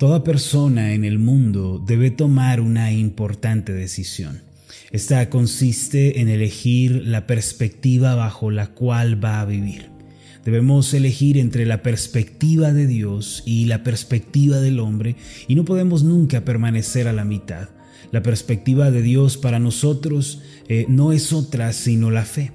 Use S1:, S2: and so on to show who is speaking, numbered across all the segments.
S1: Toda persona en el mundo debe tomar una importante decisión. Esta consiste en elegir la perspectiva bajo la cual va a vivir. Debemos elegir entre la perspectiva de Dios y la perspectiva del hombre y no podemos nunca permanecer a la mitad. La perspectiva de Dios para nosotros eh, no es otra sino la fe.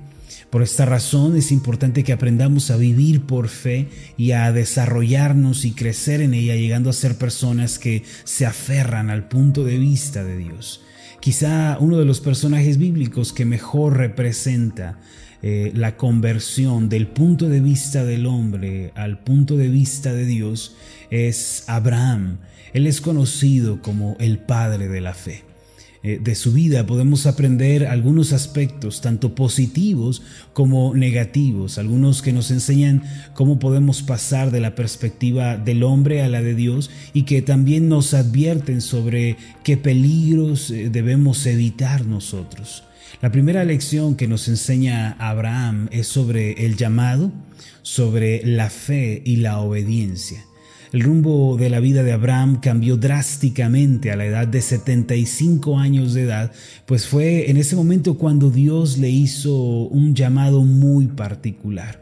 S1: Por esta razón es importante que aprendamos a vivir por fe y a desarrollarnos y crecer en ella, llegando a ser personas que se aferran al punto de vista de Dios. Quizá uno de los personajes bíblicos que mejor representa eh, la conversión del punto de vista del hombre al punto de vista de Dios es Abraham. Él es conocido como el padre de la fe. Eh, de su vida podemos aprender algunos aspectos, tanto positivos como negativos, algunos que nos enseñan cómo podemos pasar de la perspectiva del hombre a la de Dios y que también nos advierten sobre qué peligros eh, debemos evitar nosotros. La primera lección que nos enseña Abraham es sobre el llamado, sobre la fe y la obediencia. El rumbo de la vida de Abraham cambió drásticamente a la edad de 75 años de edad, pues fue en ese momento cuando Dios le hizo un llamado muy particular.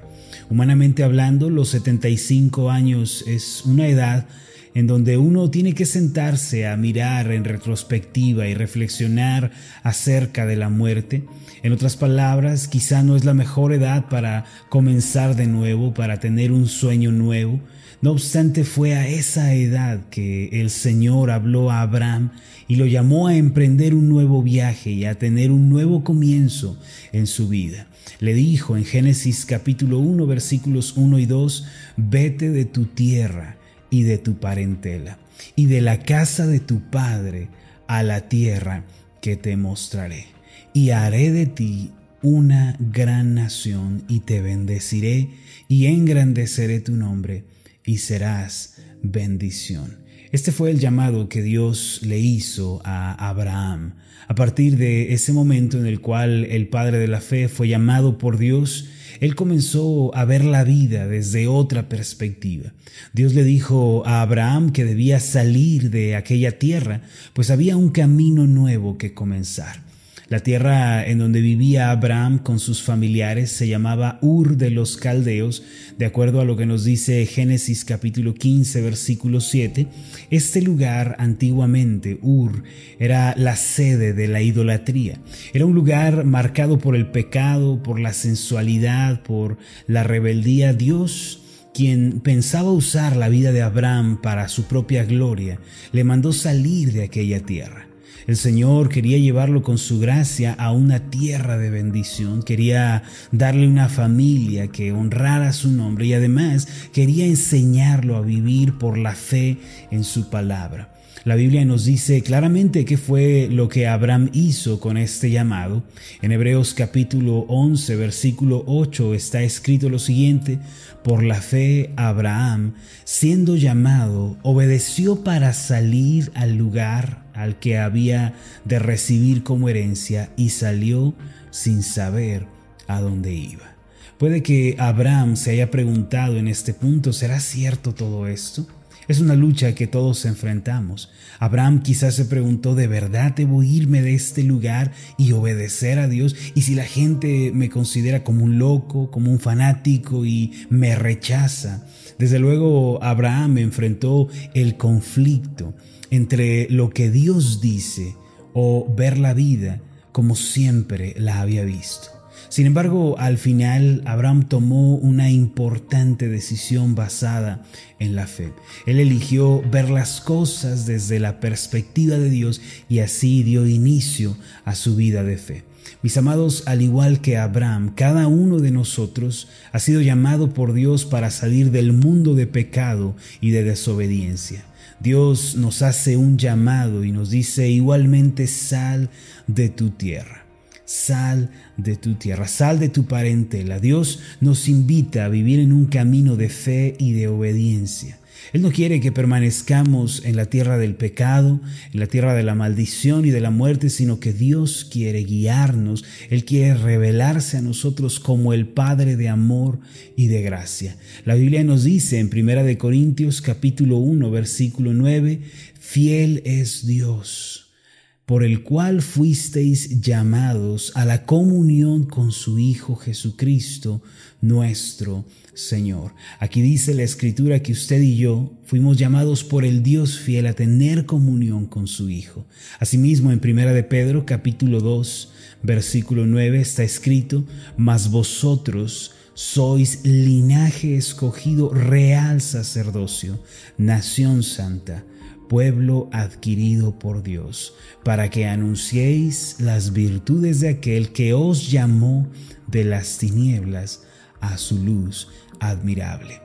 S1: Humanamente hablando, los 75 años es una edad en donde uno tiene que sentarse a mirar en retrospectiva y reflexionar acerca de la muerte. En otras palabras, quizá no es la mejor edad para comenzar de nuevo, para tener un sueño nuevo, no obstante, fue a esa edad que el Señor habló a Abraham y lo llamó a emprender un nuevo viaje y a tener un nuevo comienzo en su vida. Le dijo en Génesis capítulo 1 versículos 1 y 2, vete de tu tierra y de tu parentela y de la casa de tu padre a la tierra que te mostraré y haré de ti una gran nación y te bendeciré y engrandeceré tu nombre y serás bendición. Este fue el llamado que Dios le hizo a Abraham. A partir de ese momento en el cual el padre de la fe fue llamado por Dios, él comenzó a ver la vida desde otra perspectiva. Dios le dijo a Abraham que debía salir de aquella tierra, pues había un camino nuevo que comenzar. La tierra en donde vivía Abraham con sus familiares se llamaba Ur de los Caldeos, de acuerdo a lo que nos dice Génesis capítulo 15 versículo 7. Este lugar antiguamente, Ur, era la sede de la idolatría. Era un lugar marcado por el pecado, por la sensualidad, por la rebeldía. Dios quien pensaba usar la vida de Abraham para su propia gloria, le mandó salir de aquella tierra. El Señor quería llevarlo con su gracia a una tierra de bendición, quería darle una familia que honrara su nombre y además quería enseñarlo a vivir por la fe en su palabra. La Biblia nos dice claramente qué fue lo que Abraham hizo con este llamado. En Hebreos capítulo 11, versículo 8 está escrito lo siguiente, por la fe Abraham, siendo llamado, obedeció para salir al lugar al que había de recibir como herencia y salió sin saber a dónde iba. Puede que Abraham se haya preguntado en este punto, ¿será cierto todo esto? Es una lucha que todos enfrentamos. Abraham quizás se preguntó, ¿de verdad debo irme de este lugar y obedecer a Dios? Y si la gente me considera como un loco, como un fanático y me rechaza. Desde luego, Abraham enfrentó el conflicto entre lo que Dios dice o ver la vida como siempre la había visto. Sin embargo, al final Abraham tomó una importante decisión basada en la fe. Él eligió ver las cosas desde la perspectiva de Dios y así dio inicio a su vida de fe. Mis amados, al igual que Abraham, cada uno de nosotros ha sido llamado por Dios para salir del mundo de pecado y de desobediencia. Dios nos hace un llamado y nos dice igualmente sal de tu tierra. Sal de tu tierra, sal de tu parentela. Dios nos invita a vivir en un camino de fe y de obediencia. Él no quiere que permanezcamos en la tierra del pecado, en la tierra de la maldición y de la muerte, sino que Dios quiere guiarnos, Él quiere revelarse a nosotros como el Padre de amor y de gracia. La Biblia nos dice en 1 Corintios capítulo 1 versículo 9, fiel es Dios por el cual fuisteis llamados a la comunión con su Hijo Jesucristo, nuestro Señor. Aquí dice la Escritura que usted y yo fuimos llamados por el Dios fiel a tener comunión con su Hijo. Asimismo, en Primera de Pedro, capítulo 2, versículo 9, está escrito, mas vosotros sois linaje escogido, real sacerdocio, nación santa pueblo adquirido por Dios, para que anunciéis las virtudes de aquel que os llamó de las tinieblas a su luz admirable.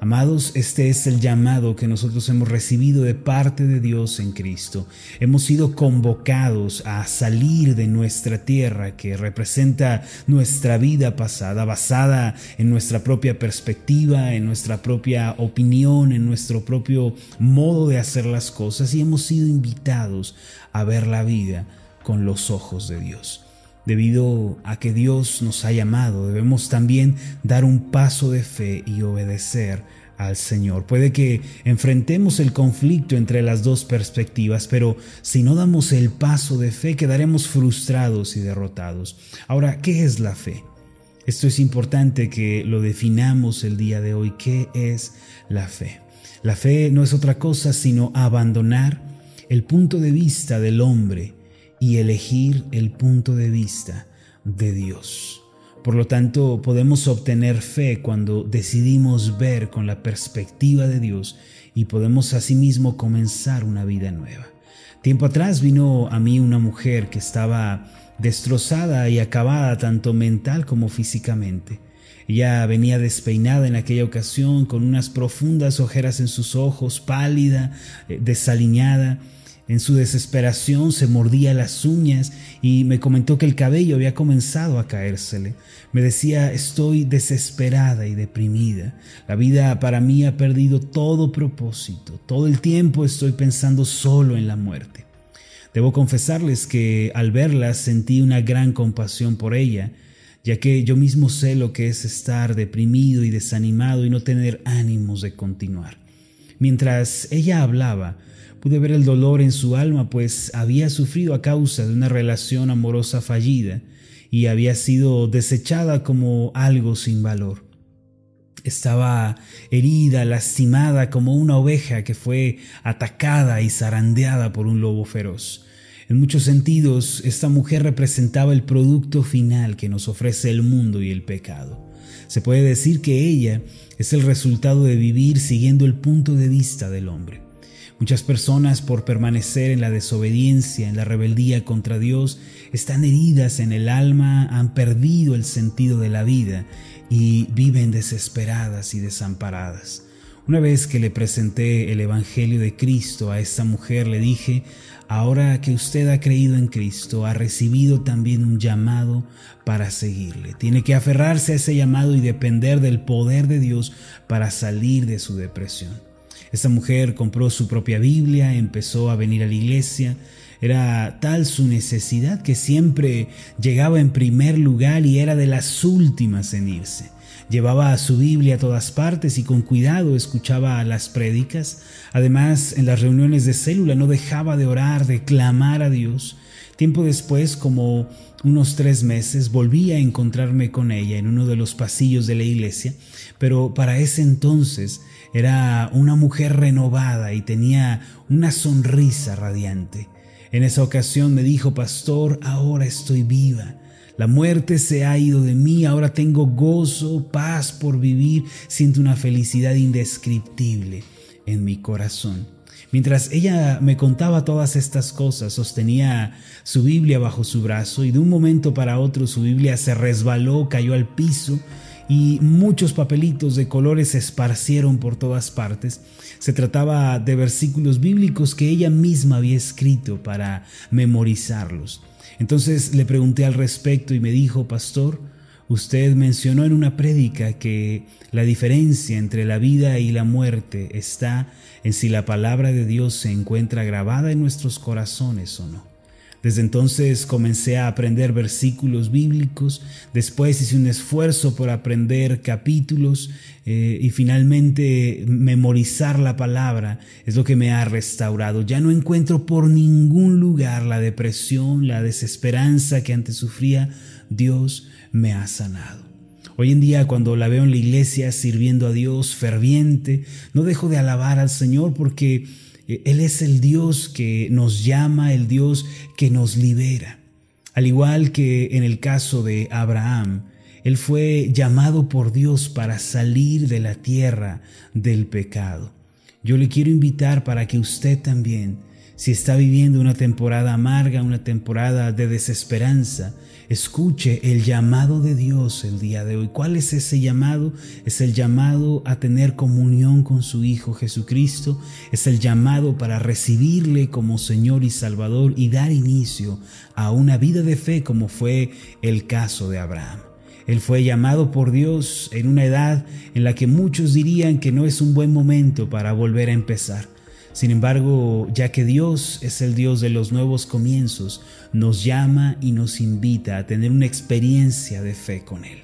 S1: Amados, este es el llamado que nosotros hemos recibido de parte de Dios en Cristo. Hemos sido convocados a salir de nuestra tierra que representa nuestra vida pasada, basada en nuestra propia perspectiva, en nuestra propia opinión, en nuestro propio modo de hacer las cosas y hemos sido invitados a ver la vida con los ojos de Dios. Debido a que Dios nos ha llamado, debemos también dar un paso de fe y obedecer al Señor. Puede que enfrentemos el conflicto entre las dos perspectivas, pero si no damos el paso de fe quedaremos frustrados y derrotados. Ahora, ¿qué es la fe? Esto es importante que lo definamos el día de hoy. ¿Qué es la fe? La fe no es otra cosa sino abandonar el punto de vista del hombre y elegir el punto de vista de Dios. Por lo tanto, podemos obtener fe cuando decidimos ver con la perspectiva de Dios y podemos asimismo comenzar una vida nueva. Tiempo atrás vino a mí una mujer que estaba destrozada y acabada tanto mental como físicamente. Ella venía despeinada en aquella ocasión con unas profundas ojeras en sus ojos, pálida, eh, desaliñada, en su desesperación se mordía las uñas y me comentó que el cabello había comenzado a caérsele. Me decía, estoy desesperada y deprimida. La vida para mí ha perdido todo propósito. Todo el tiempo estoy pensando solo en la muerte. Debo confesarles que al verla sentí una gran compasión por ella, ya que yo mismo sé lo que es estar deprimido y desanimado y no tener ánimos de continuar. Mientras ella hablaba, Pude ver el dolor en su alma, pues había sufrido a causa de una relación amorosa fallida y había sido desechada como algo sin valor. Estaba herida, lastimada como una oveja que fue atacada y zarandeada por un lobo feroz. En muchos sentidos, esta mujer representaba el producto final que nos ofrece el mundo y el pecado. Se puede decir que ella es el resultado de vivir siguiendo el punto de vista del hombre. Muchas personas por permanecer en la desobediencia, en la rebeldía contra Dios, están heridas en el alma, han perdido el sentido de la vida y viven desesperadas y desamparadas. Una vez que le presenté el Evangelio de Cristo a esta mujer, le dije, ahora que usted ha creído en Cristo, ha recibido también un llamado para seguirle. Tiene que aferrarse a ese llamado y depender del poder de Dios para salir de su depresión. Esta mujer compró su propia Biblia, empezó a venir a la iglesia. Era tal su necesidad que siempre llegaba en primer lugar y era de las últimas en irse. Llevaba su Biblia a todas partes y con cuidado escuchaba las prédicas. Además, en las reuniones de célula no dejaba de orar, de clamar a Dios. Tiempo después, como unos tres meses, volví a encontrarme con ella en uno de los pasillos de la iglesia, pero para ese entonces era una mujer renovada y tenía una sonrisa radiante. En esa ocasión me dijo, Pastor, ahora estoy viva. La muerte se ha ido de mí, ahora tengo gozo, paz por vivir, siento una felicidad indescriptible en mi corazón. Mientras ella me contaba todas estas cosas, sostenía su Biblia bajo su brazo y de un momento para otro su Biblia se resbaló, cayó al piso y muchos papelitos de colores se esparcieron por todas partes. Se trataba de versículos bíblicos que ella misma había escrito para memorizarlos. Entonces le pregunté al respecto y me dijo, pastor, usted mencionó en una prédica que la diferencia entre la vida y la muerte está en si la palabra de Dios se encuentra grabada en nuestros corazones o no. Desde entonces comencé a aprender versículos bíblicos, después hice un esfuerzo por aprender capítulos eh, y finalmente memorizar la palabra es lo que me ha restaurado. Ya no encuentro por ningún lugar la depresión, la desesperanza que antes sufría. Dios me ha sanado. Hoy en día cuando la veo en la iglesia sirviendo a Dios ferviente, no dejo de alabar al Señor porque Él es el Dios que nos llama, el Dios que nos libera. Al igual que en el caso de Abraham, él fue llamado por Dios para salir de la tierra del pecado. Yo le quiero invitar para que usted también, si está viviendo una temporada amarga, una temporada de desesperanza, Escuche el llamado de Dios el día de hoy. ¿Cuál es ese llamado? Es el llamado a tener comunión con su Hijo Jesucristo. Es el llamado para recibirle como Señor y Salvador y dar inicio a una vida de fe como fue el caso de Abraham. Él fue llamado por Dios en una edad en la que muchos dirían que no es un buen momento para volver a empezar. Sin embargo, ya que Dios es el Dios de los nuevos comienzos, nos llama y nos invita a tener una experiencia de fe con Él.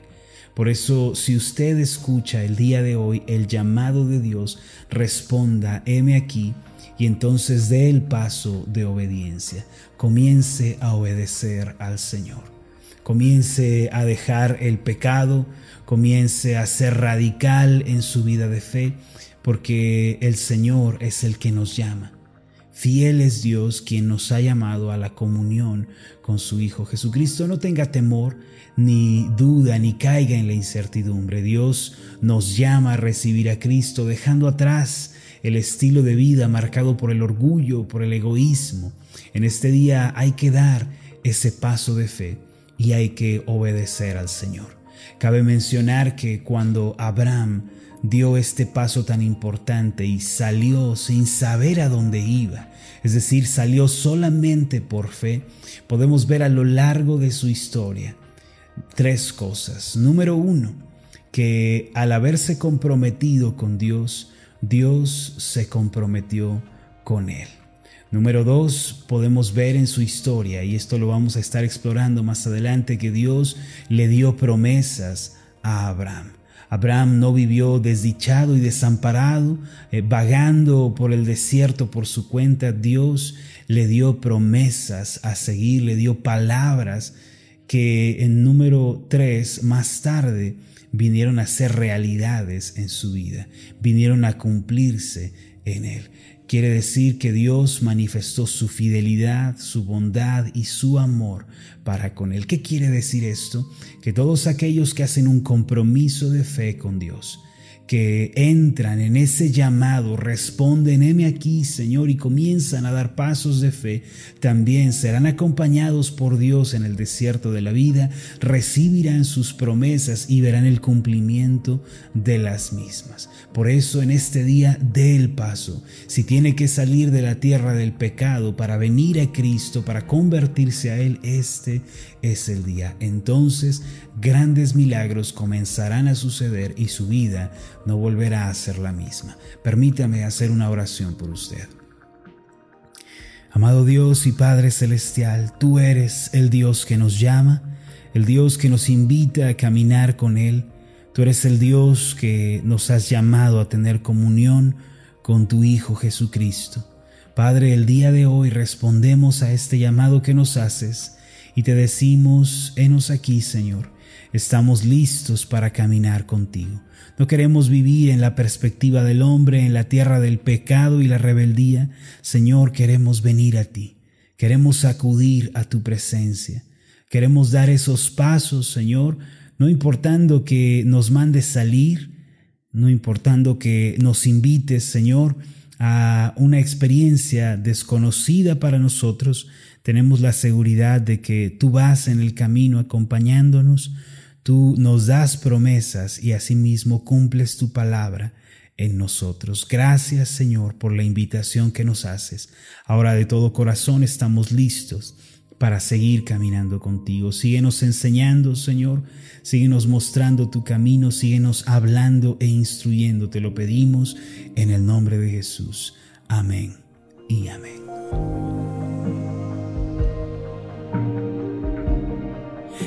S1: Por eso, si usted escucha el día de hoy el llamado de Dios, responda, heme aquí, y entonces dé el paso de obediencia. Comience a obedecer al Señor. Comience a dejar el pecado, comience a ser radical en su vida de fe porque el Señor es el que nos llama. Fiel es Dios quien nos ha llamado a la comunión con su Hijo Jesucristo. No tenga temor, ni duda, ni caiga en la incertidumbre. Dios nos llama a recibir a Cristo, dejando atrás el estilo de vida marcado por el orgullo, por el egoísmo. En este día hay que dar ese paso de fe y hay que obedecer al Señor. Cabe mencionar que cuando Abraham dio este paso tan importante y salió sin saber a dónde iba, es decir, salió solamente por fe, podemos ver a lo largo de su historia tres cosas. Número uno, que al haberse comprometido con Dios, Dios se comprometió con él. Número dos, podemos ver en su historia, y esto lo vamos a estar explorando más adelante, que Dios le dio promesas a Abraham. Abraham no vivió desdichado y desamparado, eh, vagando por el desierto por su cuenta. Dios le dio promesas a seguir, le dio palabras que en número tres, más tarde, vinieron a ser realidades en su vida, vinieron a cumplirse en él. Quiere decir que Dios manifestó su fidelidad, su bondad y su amor para con él. ¿Qué quiere decir esto? Que todos aquellos que hacen un compromiso de fe con Dios, que entran en ese llamado, responden, heme aquí, Señor, y comienzan a dar pasos de fe, también serán acompañados por Dios en el desierto de la vida, recibirán sus promesas y verán el cumplimiento de las mismas. Por eso en este día dé el paso. Si tiene que salir de la tierra del pecado para venir a Cristo, para convertirse a Él, este es el día. Entonces grandes milagros comenzarán a suceder y su vida no volverá a ser la misma. Permítame hacer una oración por usted. Amado Dios y Padre Celestial, tú eres el Dios que nos llama, el Dios que nos invita a caminar con Él. Tú eres el Dios que nos has llamado a tener comunión con tu Hijo Jesucristo. Padre, el día de hoy respondemos a este llamado que nos haces y te decimos, henos aquí, Señor. Estamos listos para caminar contigo. No queremos vivir en la perspectiva del hombre, en la tierra del pecado y la rebeldía. Señor, queremos venir a ti. Queremos acudir a tu presencia. Queremos dar esos pasos, Señor, no importando que nos mandes salir, no importando que nos invites, Señor, a una experiencia desconocida para nosotros, tenemos la seguridad de que tú vas en el camino acompañándonos, Tú nos das promesas y asimismo cumples tu palabra en nosotros. Gracias Señor por la invitación que nos haces. Ahora de todo corazón estamos listos para seguir caminando contigo. Síguenos enseñando, Señor. Síguenos mostrando tu camino. Síguenos hablando e instruyendo. Te lo pedimos en el nombre de Jesús. Amén y amén.